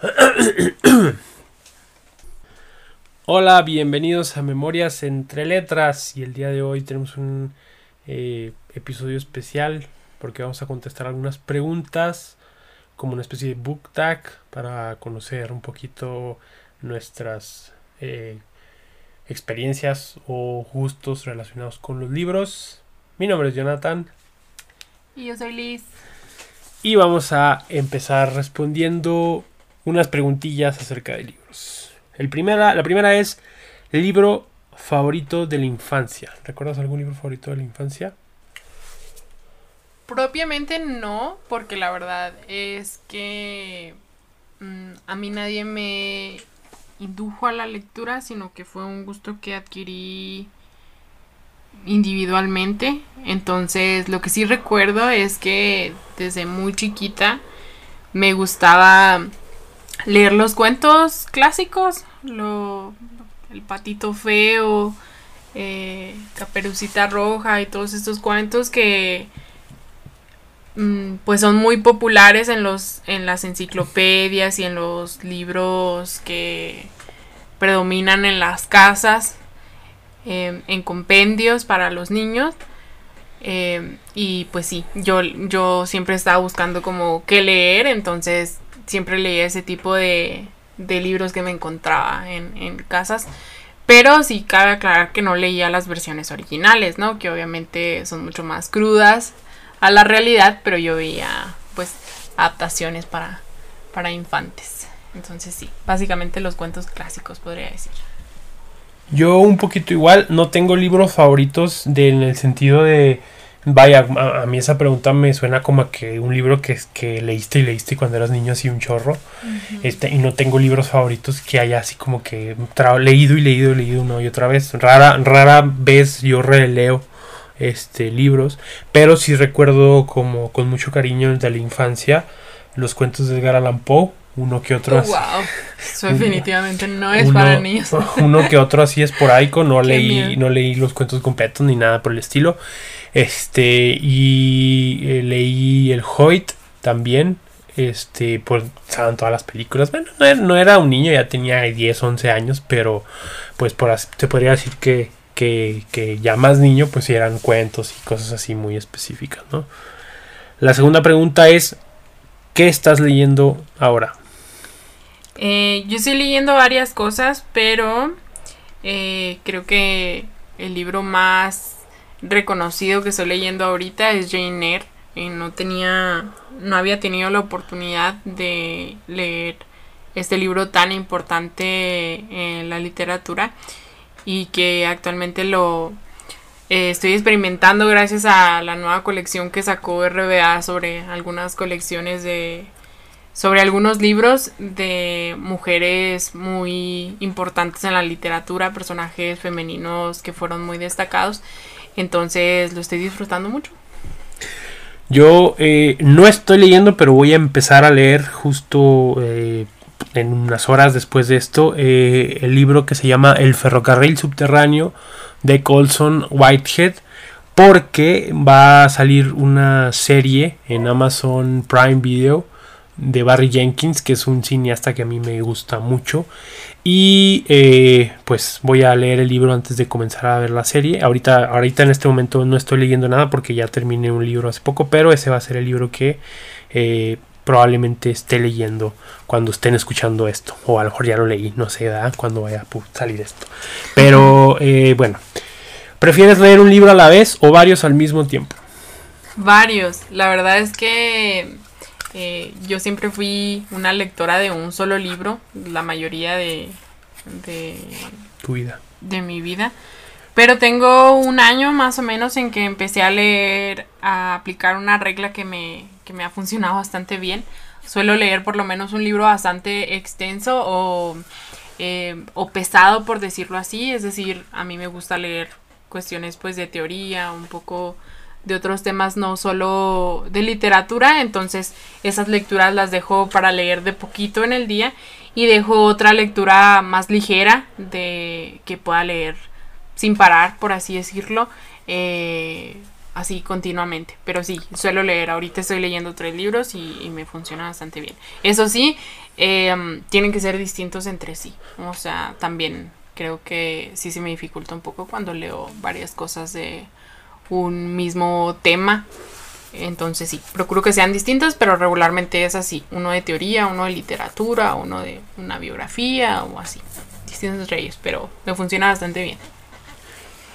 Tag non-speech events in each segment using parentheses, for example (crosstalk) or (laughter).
(coughs) Hola, bienvenidos a Memorias entre Letras y el día de hoy tenemos un eh, episodio especial porque vamos a contestar algunas preguntas como una especie de book tag para conocer un poquito nuestras eh, experiencias o gustos relacionados con los libros. Mi nombre es Jonathan. Y yo soy Liz. Y vamos a empezar respondiendo unas preguntillas acerca de libros. El primera, la primera es libro favorito de la infancia. ¿Recuerdas algún libro favorito de la infancia? Propiamente no, porque la verdad es que mm, a mí nadie me indujo a la lectura, sino que fue un gusto que adquirí individualmente. Entonces, lo que sí recuerdo es que desde muy chiquita me gustaba leer los cuentos clásicos, lo, el patito feo, eh, Caperucita Roja y todos estos cuentos que mm, pues son muy populares en los en las enciclopedias y en los libros que predominan en las casas em, en compendios para los niños. Em, y pues sí yo yo siempre estaba buscando como qué leer entonces siempre leía ese tipo de, de libros que me encontraba en, en casas pero sí cabe aclarar que no leía las versiones originales, ¿no? Que obviamente son mucho más crudas a la realidad, pero yo veía pues adaptaciones para, para infantes. Entonces sí, básicamente los cuentos clásicos podría decir. Yo un poquito igual, no tengo libros favoritos de, en el sentido de Vaya, a, mí esa pregunta me suena como a que un libro que, que leíste y leíste cuando eras niño así un chorro. este, y no tengo libros favoritos que haya así como que leído y leído y leído una y otra vez. Rara, rara vez yo releo este libros. Pero sí recuerdo como con mucho cariño de la infancia los cuentos de Edgar Allan Poe uno que otro así. Wow, eso definitivamente no es para niños. Uno que otro así esporádico, no (laughs) leí, no leí los cuentos completos ni nada por el estilo. Este, y eh, leí El Hoyt también. Este, pues estaban todas las películas. Bueno, no era, un niño, ya tenía 10, 11 años, pero pues por se podría decir que, que, que ya más niño, pues eran cuentos y cosas así muy específicas, ¿no? La segunda pregunta es, ¿qué estás leyendo ahora? Eh, yo estoy leyendo varias cosas, pero eh, creo que el libro más reconocido que estoy leyendo ahorita es Jane Eyre. Y no tenía, no había tenido la oportunidad de leer este libro tan importante en la literatura y que actualmente lo eh, estoy experimentando gracias a la nueva colección que sacó RBA sobre algunas colecciones de sobre algunos libros de mujeres muy importantes en la literatura, personajes femeninos que fueron muy destacados. Entonces lo estoy disfrutando mucho. Yo eh, no estoy leyendo, pero voy a empezar a leer justo eh, en unas horas después de esto eh, el libro que se llama El ferrocarril subterráneo de Colson Whitehead porque va a salir una serie en Amazon Prime Video de Barry Jenkins, que es un cineasta que a mí me gusta mucho. Y eh, pues voy a leer el libro antes de comenzar a ver la serie. Ahorita, ahorita en este momento no estoy leyendo nada porque ya terminé un libro hace poco, pero ese va a ser el libro que eh, probablemente esté leyendo cuando estén escuchando esto. O a lo mejor ya lo leí, no sé, ¿verdad? cuando vaya a salir esto. Pero eh, bueno, ¿prefieres leer un libro a la vez o varios al mismo tiempo? Varios. La verdad es que eh, yo siempre fui una lectora de un solo libro, la mayoría de, de tu vida. De mi vida. Pero tengo un año más o menos en que empecé a leer, a aplicar una regla que me, que me ha funcionado bastante bien. Suelo leer por lo menos un libro bastante extenso o, eh, o pesado, por decirlo así. Es decir, a mí me gusta leer cuestiones pues de teoría, un poco de otros temas, no solo de literatura, entonces esas lecturas las dejo para leer de poquito en el día y dejo otra lectura más ligera de que pueda leer sin parar, por así decirlo, eh, así continuamente. Pero sí, suelo leer. Ahorita estoy leyendo tres libros y, me funciona bastante bien. Eso sí, em, tienen que ser distintos entre sí. O sea, también creo que sí se me dificulta un poco cuando leo varias cosas de un mismo tema. Entonces sí, procuro que sean distintos, pero regularmente es así. Uno de teoría, uno de literatura, uno de una biografía o así. Distintos entre ellos, pero me funciona bastante bien.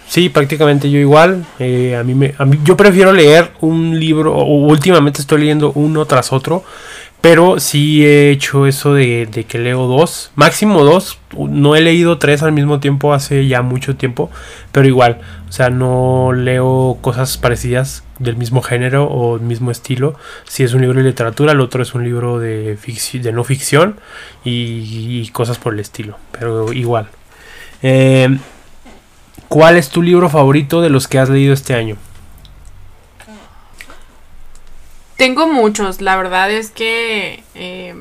Sí, prácticamente yo igual. Eh, a, mí me, a mí yo prefiero leer un libro, o últimamente estoy leyendo uno tras otro, pero sí he hecho eso de, de, que leo dos, máximo dos. No he leído tres al mismo tiempo hace ya mucho tiempo, pero igual, o sea, no leo cosas parecidas del mismo género o mismo estilo. Si es un libro de literatura, el otro es un libro de, de no ficción y, cosas por el estilo, pero igual. Eh, ¿Cuál es tu libro favorito de los que has leído este año? Tengo muchos, la verdad es que eh,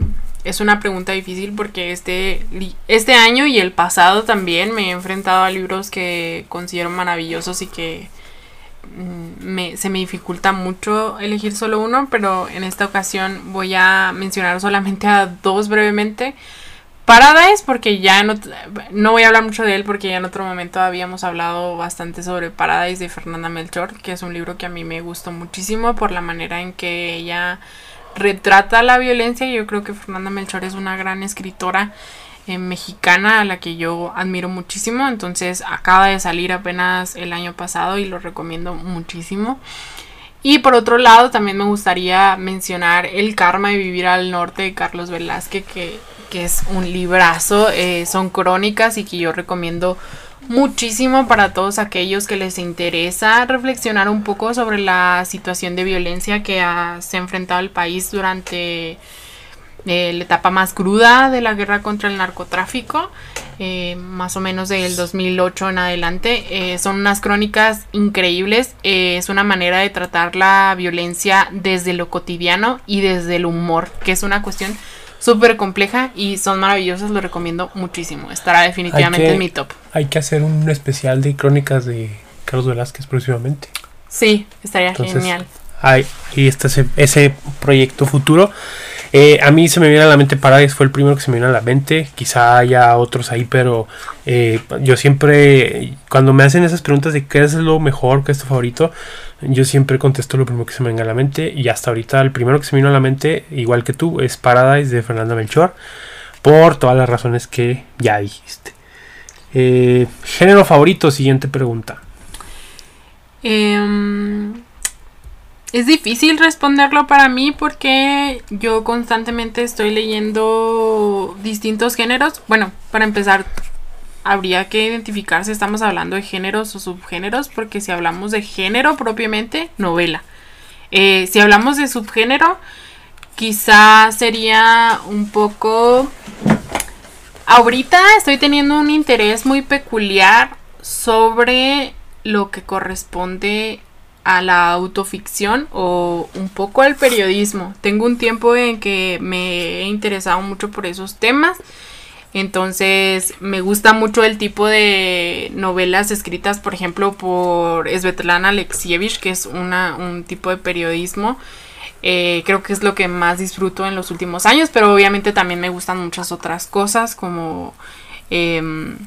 es una pregunta difícil porque este, este año y el pasado también me he enfrentado a libros que considero maravillosos y que mm, se me dificulta mucho elegir solo uno, pero en esta ocasión voy a mencionar solamente a dos brevemente. Paradise, porque ya no, no voy a hablar mucho de él porque ya en otro momento habíamos hablado bastante sobre Paradise de Fernanda Melchor, que es un libro que a mí me gustó muchísimo por la manera en que ella retrata la violencia. Yo creo que Fernanda Melchor es una gran escritora eh, mexicana a la que yo admiro muchísimo. Entonces acaba de salir apenas el año pasado y lo recomiendo muchísimo. Y por otro lado, también me gustaría mencionar El Karma de Vivir al Norte de Carlos Velázquez, que que es un librazo, eh, son crónicas y que yo recomiendo muchísimo para todos aquellos que les interesa reflexionar un poco sobre la situación de violencia que se ha enfrentado el país durante eh, la etapa más cruda de la guerra contra el narcotráfico, eh, más o menos del 2008 en adelante. son unas crónicas increíbles, es una manera de tratar la violencia desde lo cotidiano y desde el humor, que es una cuestión súper compleja y son maravillosas, lo recomiendo muchísimo. Estará definitivamente en mi top. Hay que hacer un especial de crónicas de Carlos Velázquez próximamente. Sí, estaría genial. Hay, y este ese, ese proyecto futuro. Eh, a mí se me viene a la mente Paradise, fue el primero que se me viene a la mente. Quizá haya otros ahí, pero eh, yo siempre, cuando me hacen esas preguntas de qué es lo mejor, qué es tu favorito, yo siempre contesto lo primero que se me venga a la mente. Y hasta ahorita el primero que se me vino a la mente, igual que tú, es Paradise de Fernanda Melchor. Por todas las razones que ya dijiste. Eh, género favorito, siguiente pregunta. Eh, es difícil responderlo para mí porque yo constantemente estoy leyendo distintos géneros. Bueno, para empezar, habría que identificar si estamos hablando de géneros o subgéneros, porque si hablamos de género propiamente, novela. Eh, si hablamos de subgénero, quizá sería un poco... Ahorita estoy teniendo un interés muy peculiar sobre lo que corresponde a la autoficción o un poco al periodismo. Tengo un tiempo en que me he interesado mucho por esos temas. Entonces me gusta mucho el tipo de novelas escritas, por ejemplo, por Svetlana Alexievich, que es un tipo de periodismo. Eh, creo que es lo que más disfruto en los últimos años, pero obviamente también me gustan muchas otras cosas como... Em,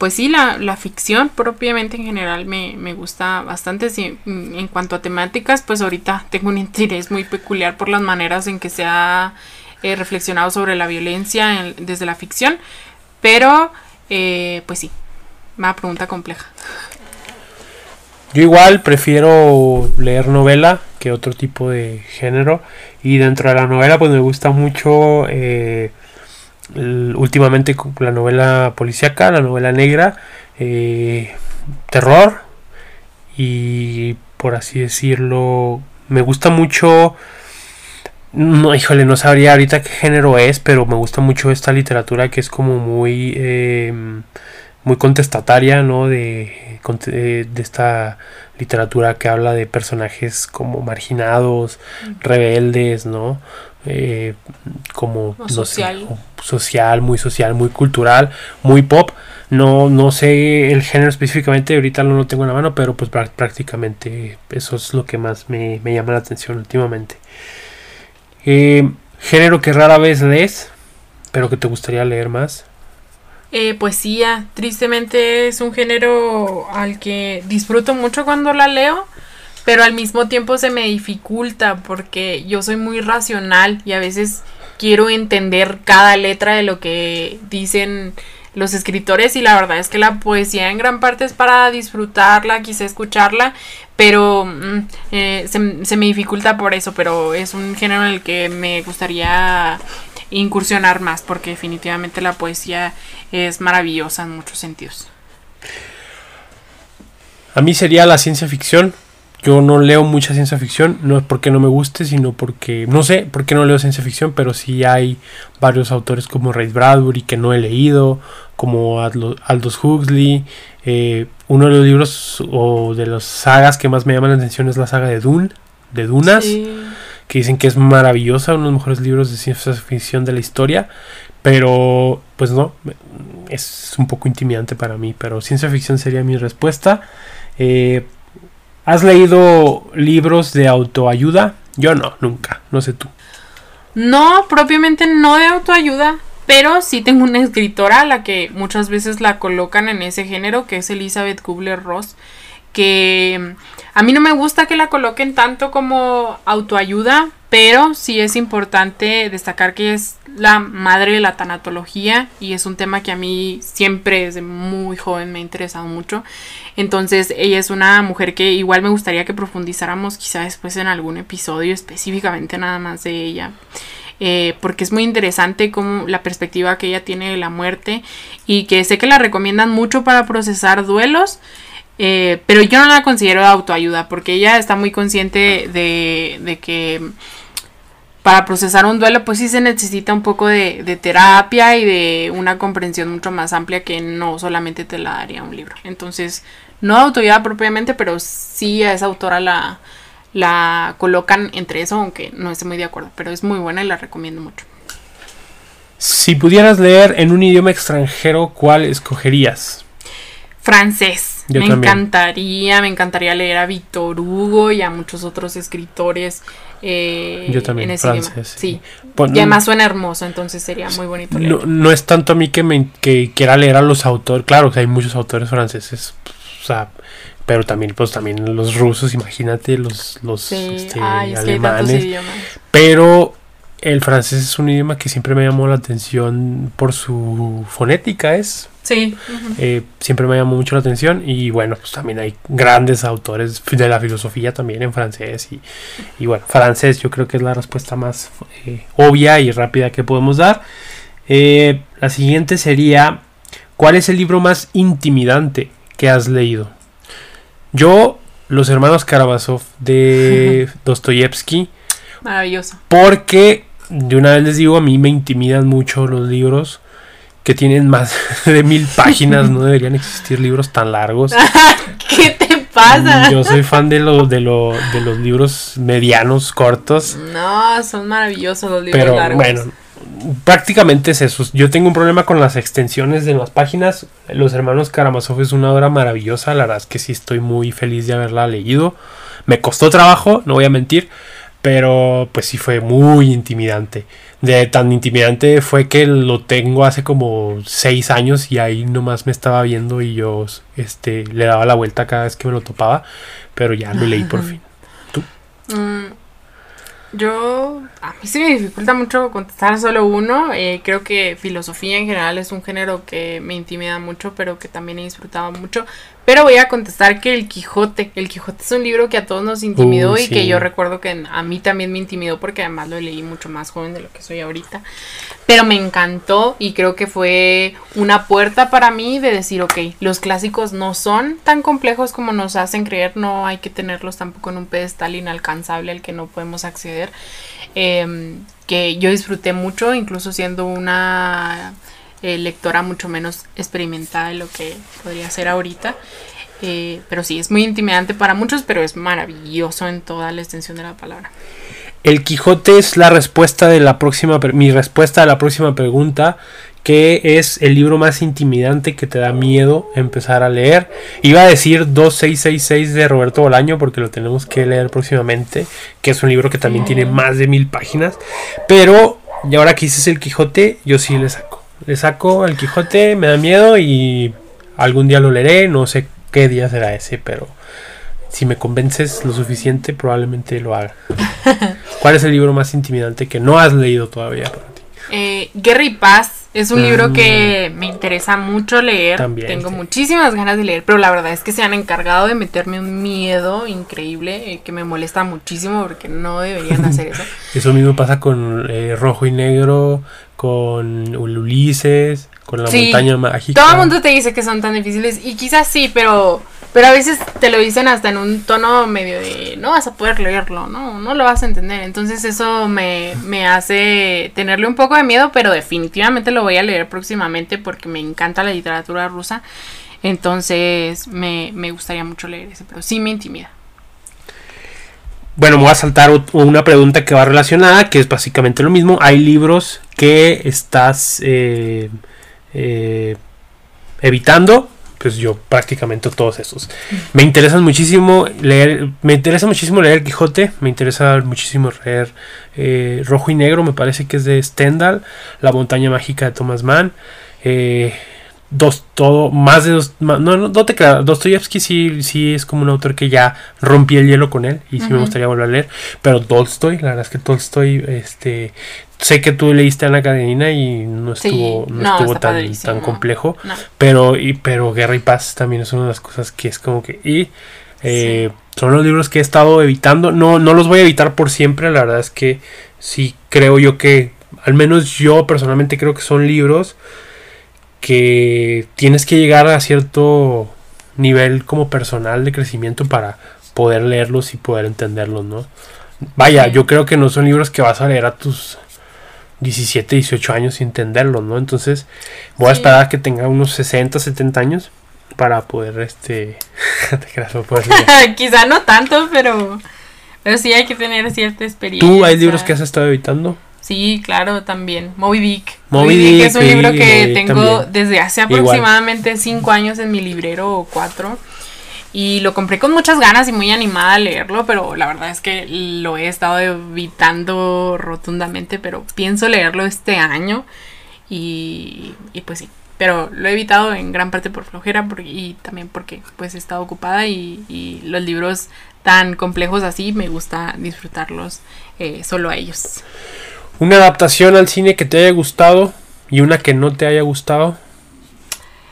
pues sí, la, la, ficción propiamente en general me, gusta bastante. en cuanto a temáticas, pues ahorita tengo un interés muy peculiar por las maneras en que se ha eh, reflexionado sobre la violencia desde la ficción. Pero, eh, pues sí, una pregunta compleja. Yo igual prefiero leer novela que otro tipo de género. Y dentro de la novela, pues me gusta mucho... Eh, últimamente la novela policíaca, la novela negra, eh, terror y por así decirlo, me gusta mucho, no, híjole, no sabría ahorita qué género es, pero me gusta mucho esta literatura que es como muy... Em, muy contestataria, ¿no? De, de esta literatura que habla de personajes como marginados, rebeldes, ¿no? Eh, como social. social, muy social, muy cultural, muy pop. No, no sé el género específicamente, ahorita no lo tengo en la mano, pero pues prácticamente eso es lo que más me, llama la atención últimamente. Eh, género que rara vez lees, pero que te gustaría leer más. Eh, poesía, tristemente es un género al que disfruto mucho cuando la leo, pero al mismo tiempo se me dificulta porque yo soy muy racional y a veces quiero entender cada letra de lo que dicen los escritores y la verdad es que la poesía en gran parte es para disfrutarla, quise escucharla, pero mm, eh, se, se, me dificulta por eso, pero es un género en el que me gustaría incursionar más porque definitivamente la poesía es maravillosa en muchos sentidos. A mí sería la ciencia ficción. Yo no leo mucha ciencia ficción, no es porque no me guste, sino porque, no sé por qué no leo ciencia ficción, pero sí hay varios autores como Ray Bradbury que no he leído, como Aldous Huxley. Eh, uno de los libros o de las sagas que más me llaman la atención es la saga de Dune, de Dunas, que dicen que es maravillosa, uno de los mejores libros de ciencia ficción de la historia. Pero, pues no, es un poco intimidante para mí, pero ciencia ficción sería mi respuesta. Eh, ¿Has leído libros de autoayuda? Yo no, nunca, no sé tú. No, propiamente no de autoayuda, pero sí tengo una escritora a la que muchas veces la colocan en ese género, que es Elizabeth Kubler-Ross, que a mí no me gusta que la coloquen tanto como autoayuda, pero sí es importante destacar que es la madre de la tanatología y es un tema que a mí siempre desde muy joven me ha interesado mucho. Entonces ella es una mujer que igual me gustaría que profundizáramos quizá después en algún episodio específicamente nada más de ella. Eh, porque es muy interesante como la perspectiva que ella tiene de la muerte y que sé que la recomiendan mucho para procesar duelos. Eh, pero yo no la considero de autoayuda porque ella está muy consciente de, que para procesar un duelo pues sí se necesita un poco de, terapia y de una comprensión mucho más amplia que no solamente te la daría un libro. Entonces, no autoayuda propiamente, pero sí a esa autora la colocan entre eso, aunque no esté muy de acuerdo, pero es muy buena y la recomiendo mucho. Si pudieras leer en un idioma extranjero, ¿cuál escogerías? Francés me encantaría, me encantaría leer a Víctor Hugo y a muchos otros escritores. Eh, Yo también, en ese francés, Sí. Pues, y además suena hermoso, entonces sería muy bonito leer. No, es tanto a mí que me que quiera leer a los autores, claro que hay muchos autores franceses, o sea, pero también pues también los rusos, imagínate los los este, alemanes. pero el francés es un idioma que siempre me llamó la atención por su fonética, es Sí. Eh, siempre me llamó mucho la atención y bueno, pues también hay grandes autores de la filosofía también en francés y, bueno, francés yo creo que es la respuesta más eh, obvia y rápida que podemos dar. Eh, la siguiente sería, ¿cuál es el libro más intimidante que has leído? Yo, Los Hermanos Karamazov de (laughs) Dostoyevsky. Maravilloso. Porque, de una vez les digo, a mí me intimidan mucho los libros que tienen más (laughs) de mil páginas, no deberían existir libros tan largos. (laughs) ¿Qué te pasa? Yo soy fan de, lo, de, lo, de los libros medianos, cortos. No, son maravillosos los libros Pero, Bueno, prácticamente es eso. Yo tengo un problema con las extensiones de las páginas. Los hermanos Karamazov es una obra maravillosa. La verdad es que sí estoy muy feliz de haberla leído. Me costó trabajo, no voy a mentir. Pero pues sí fue muy intimidante de tan intimidante fue que lo tengo hace como seis años y ahí nomás me estaba viendo y yo este le daba la vuelta cada vez que me lo topaba, pero ya lo leí por fin. ¿Tú? Mm, yo, a mí sí me dificulta mucho contestar solo uno. Eh, creo que filosofía en general es un género que me intimida mucho, pero que también he disfrutado mucho. Pero voy a contestar que El Quijote. El Quijote es un libro que a todos nos intimidó y que yo recuerdo que a mí también me intimidó porque además lo leí mucho más joven de lo que soy ahorita. Pero me encantó y creo que fue una puerta para mí de decir, ok, los clásicos no son tan complejos como nos hacen creer, no hay que tenerlos tampoco en un pedestal inalcanzable al que no podemos acceder. Em, que yo disfruté mucho, incluso siendo una eh, lectora mucho menos experimentada de lo que podría ser ahorita. Eh, pero sí, es muy intimidante para muchos, pero es maravilloso en toda la extensión de la palabra. El Quijote es la respuesta de la próxima, mi respuesta a la próxima pregunta, que es el libro más intimidante que te da miedo empezar a leer. Iba a decir 2666 de Roberto Bolaño porque lo tenemos que leer próximamente, que es un libro que también tiene más de mil páginas, pero y ahora que dices el Quijote, yo sí le saco. Le saco el Quijote, me da miedo y algún día lo leeré, no sé qué día será ese, pero si me convences lo suficiente, probablemente lo haga. (laughs) ¿Cuál es el libro más intimidante que no has leído todavía para ti? Eh, Guerra y Paz es un libro que me interesa mucho leer. También, Tengo muchísimas ganas de leer, pero la verdad es que se han encargado de meterme un miedo increíble eh, que me molesta muchísimo porque no deberían hacer eso. (laughs) eso mismo pasa con eh, Rojo y Negro, con Ulises, con la montaña mágica. Todo el mundo te dice que son tan difíciles y quizás sí, pero pero a veces te lo dicen hasta en un tono medio de no vas a poder leerlo, no, no lo vas a entender. Entonces eso me, me hace tenerle un poco de miedo, pero definitivamente lo voy a leer próximamente porque me encanta la literatura rusa. Entonces me, me gustaría mucho leer ese, pero sí me intimida. Bueno, me voy a saltar una pregunta que va relacionada, que es básicamente lo mismo. Hay libros que estás eh, eh, evitando pues yo prácticamente todos esos. Me interesan muchísimo leer, me interesa muchísimo leer Quijote, me interesa muchísimo leer eh, Rojo y Negro, me parece que es de Stendhal, La montaña mágica de Thomas Mann, eh, dos, todo, más de dos, no, no, no te creas, Dostoyevsky sí, sí es como un autor que ya rompí el hielo con él y sí me gustaría volver a leer, pero Tolstoy, la verdad es que Tolstoy, este, sé que tú leíste Ana Karenina y no estuvo, no, estuvo tan, tan complejo, pero, y, pero Guerra y Paz también es una de las cosas que es como que, y, eh, son los libros que he estado evitando, no, no los voy a evitar por siempre, la verdad es que sí creo yo que, al menos yo personalmente creo que son libros, que tienes que llegar a cierto nivel como personal de crecimiento para poder leerlos y poder entenderlos, ¿no? Vaya, yo creo que no son libros que vas a leer a tus 17, 18 años sin entenderlos, ¿no? Entonces voy a esperar a que tenga unos 60, 70 años para poder, este... (laughs) (laughs) Quizá no tanto, pero... Pero sí hay que tener cierta experiencia. ¿Tú hay libros que has estado evitando? Sí, claro, también. Moby Dick. Moby, Dick, es un libro que tengo desde hace aproximadamente cinco años en mi librero o cuatro. Y lo compré con muchas ganas y muy animada a leerlo, pero la verdad es que lo he estado evitando rotundamente, pero pienso leerlo este año. Y, y pues sí, pero lo he evitado en gran parte por flojera y también porque pues he estado ocupada y, y, los libros tan complejos así me gusta disfrutarlos eh, solo a ellos. Una adaptación al cine que te haya gustado y una que no te haya gustado.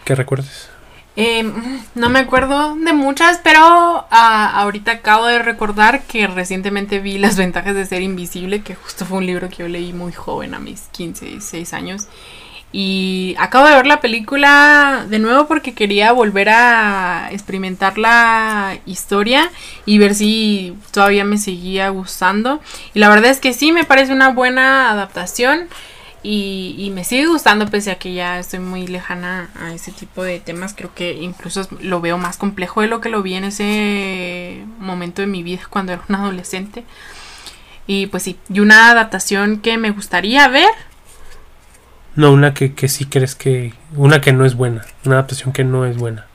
Que recuerdes. Em, no me acuerdo de muchas, pero ah, ahorita acabo de recordar que recientemente vi Las ventajas de ser invisible, que justo fue un libro que yo leí muy joven, a mis 15, 16 años. Y acabo de ver la película de nuevo porque quería volver a experimentar la historia y ver si todavía me seguía gustando. Y la verdad es que sí, me parece una buena adaptación y, me sigue gustando pese a que ya estoy muy lejana a ese tipo de temas. Creo que incluso lo veo más complejo de lo que lo vi en ese momento de mi vida cuando era un adolescente. Y pues sí, y una adaptación que me gustaría ver no, una que, que sí crees que. Una que no es buena. Una adaptación que no es buena.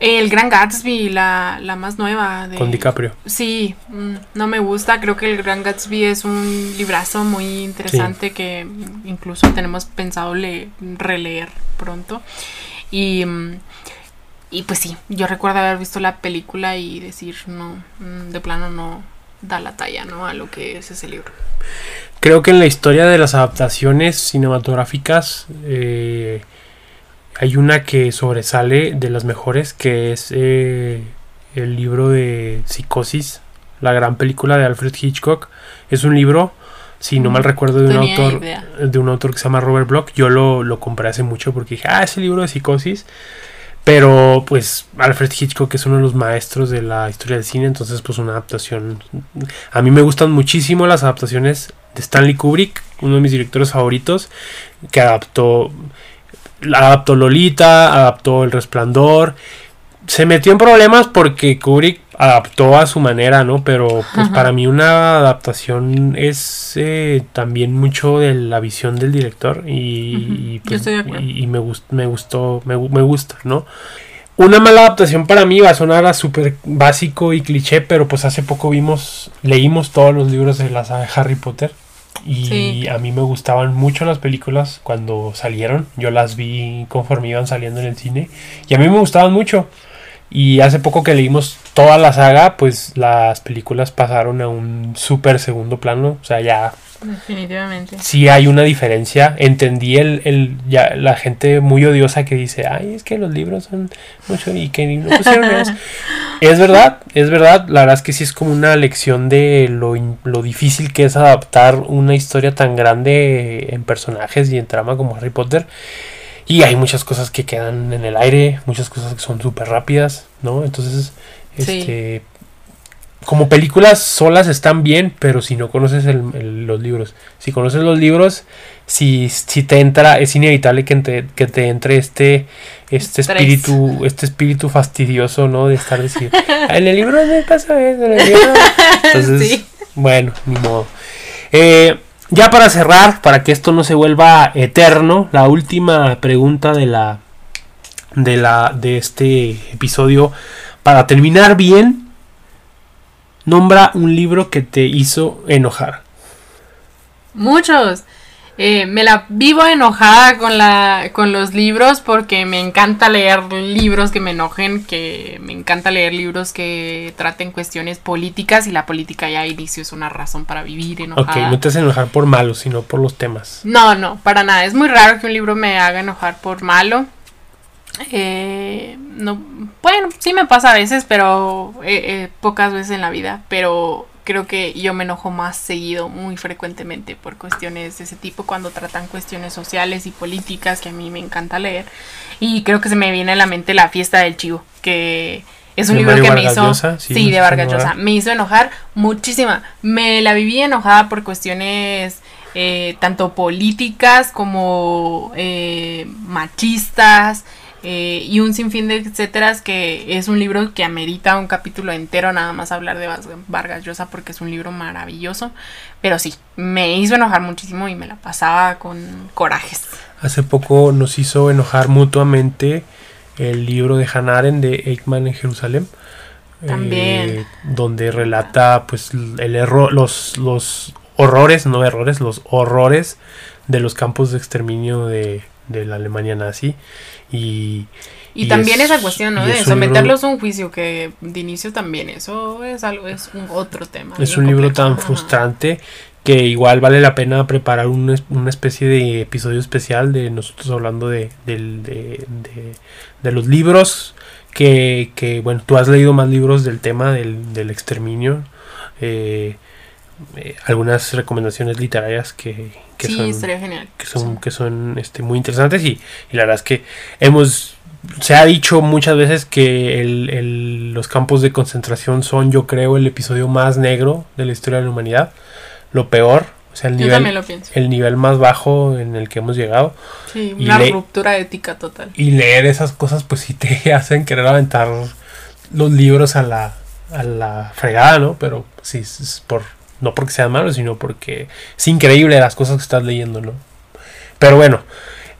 El Gran Gatsby, la, la más nueva. De... Con DiCaprio. Sí, mm, no me gusta. Creo que el Gran Gatsby es un librazo muy interesante que incluso tenemos pensado releer pronto. Y, mm, y pues sí, yo recuerdo haber visto la película y decir, no, mm, de plano no da la talla, ¿no? A lo que es ese libro. Creo que en la historia de las adaptaciones cinematográficas eh, hay una que sobresale de las mejores, que es eh, el libro de Psicosis, la gran película de Alfred Hitchcock. Es un libro, si no mal recuerdo, de un autor de un autor que se llama Robert Bloch. Yo lo, lo compré hace mucho porque dije, ah, ese libro de Psicosis. Pero pues Alfred Hitchcock es uno de los maestros de la historia del cine, entonces pues una adaptación... A mí me gustan muchísimo las adaptaciones de Stanley Kubrick, uno de mis directores favoritos, que adaptó adaptó Lolita, adaptó El Resplandor. Se metió en problemas porque Kubrick adaptó a su manera, ¿no? Pero pues para mí una adaptación es eh, también mucho de la visión del director y, pues, y, me, me gustó, me, me gusta, ¿no? Una mala adaptación para mí va a sonar a súper básico y cliché, pero pues hace poco vimos, leímos todos los libros de la saga de Harry Potter. Y a mí me gustaban mucho las películas cuando salieron. Yo las vi conforme iban saliendo en el cine. Y a mí me gustaban mucho. Y hace poco que leímos toda la saga, pues las películas pasaron a un súper segundo plano. O sea, ya Definitivamente. Sí hay una diferencia. Entendí el, el ya, la gente muy odiosa que dice, ay, es que los libros son mucho y que no pusieron eso. (laughs) es verdad, es verdad. La verdad es que sí es como una lección de lo, lo difícil que es adaptar una historia tan grande en personajes y en trama como Harry Potter. Y hay muchas cosas que quedan en el aire, muchas cosas que son súper rápidas, ¿no? Entonces, este, como películas solas están bien, pero si no conoces los libros, si conoces los libros, si, si te entra, es inevitable que te, que te entre este, este espíritu, este espíritu fastidioso, ¿no? De estar decir, (laughs) en el libro me pasa eso, en el libro. Entonces, bueno, ni modo. Eh, ya para cerrar, para que esto no se vuelva eterno, la última pregunta de la de la de este episodio para terminar bien Nombra un libro que te hizo enojar. Muchos. Eh, me la vivo enojada con, la, con los libros porque me encanta leer libros que me enojen, que me encanta leer libros que traten cuestiones políticas y la política ya inicio es una razón para vivir enojada. Ok, no te hace enojar por malo, sino por los temas. No, no, para nada. Es muy raro que un libro me haga enojar por malo. Eh, no, bueno, sí me pasa a veces, pero eh, eh, pocas veces en la vida. Pero creo que yo me enojo más seguido, muy frecuentemente, por cuestiones de ese tipo, cuando tratan cuestiones sociales y políticas que a mí me encanta leer. Y creo que se me viene a la mente La fiesta del chivo, que es un libro que me hizo... Sí, de Vargas Llosa. Me hizo enojar muchísima. Me la viví enojada por cuestiones... Eh, tanto políticas como machistas, eh, y un sinfín de etcétera que es un libro que amerita un capítulo entero nada más hablar de Vargas Llosa porque es un libro maravilloso. Pero sí me hizo enojar muchísimo y me la pasaba con corajes. Hace poco nos hizo enojar mutuamente el libro de Hanaren de Eichmann en Jerusalén también. eh, donde relata pues el error los los horrores no errores los horrores de los campos de exterminio de, de la Alemania nazi y, y, también esa cuestión, ¿no? De someterlos a un juicio que de inicio también eso es algo, es un otro tema. Es un libro tan frustrante que igual vale la pena preparar una, especie de episodio especial de nosotros hablando de, de, de, los libros que, que, bueno, tú has leído más libros del tema del, del exterminio. Eh, eh, algunas recomendaciones literarias que, que son, que son, que son este, muy interesantes y, la verdad es que hemos se ha dicho muchas veces que el, los campos de concentración son yo creo el episodio más negro de la historia de la humanidad lo peor o sea el nivel el nivel más bajo en el que hemos llegado. Sí, una ruptura ética total. y leer esas cosas pues sí te (laughs) hacen querer aventar los libros a la a la fregada no pero sí es por no porque sean malos, sino porque es increíble las cosas que estás leyendo, ¿no? Pero bueno,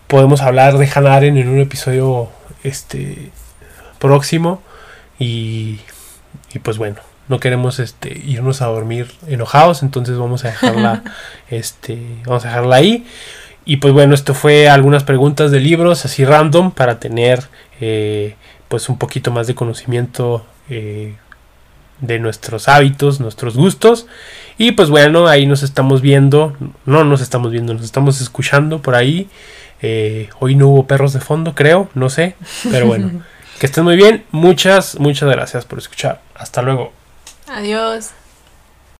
podemos hablar de Hanaren en un episodio este próximo y, y pues bueno, no queremos este irnos a dormir enojados, entonces vamos a dejarla (laughs) este vamos a dejarla ahí. Y pues bueno, esto fue algunas preguntas de libros así random para tener eh, pues un poquito más de conocimiento eh, de nuestros hábitos, nuestros gustos. Y pues bueno, ahí nos estamos viendo, no nos estamos viendo, nos estamos escuchando por ahí. Eh, hoy no hubo perros de fondo, creo, no sé, pero bueno, (laughs) que estén muy bien. Muchas, muchas gracias por escuchar. Hasta luego. Adiós.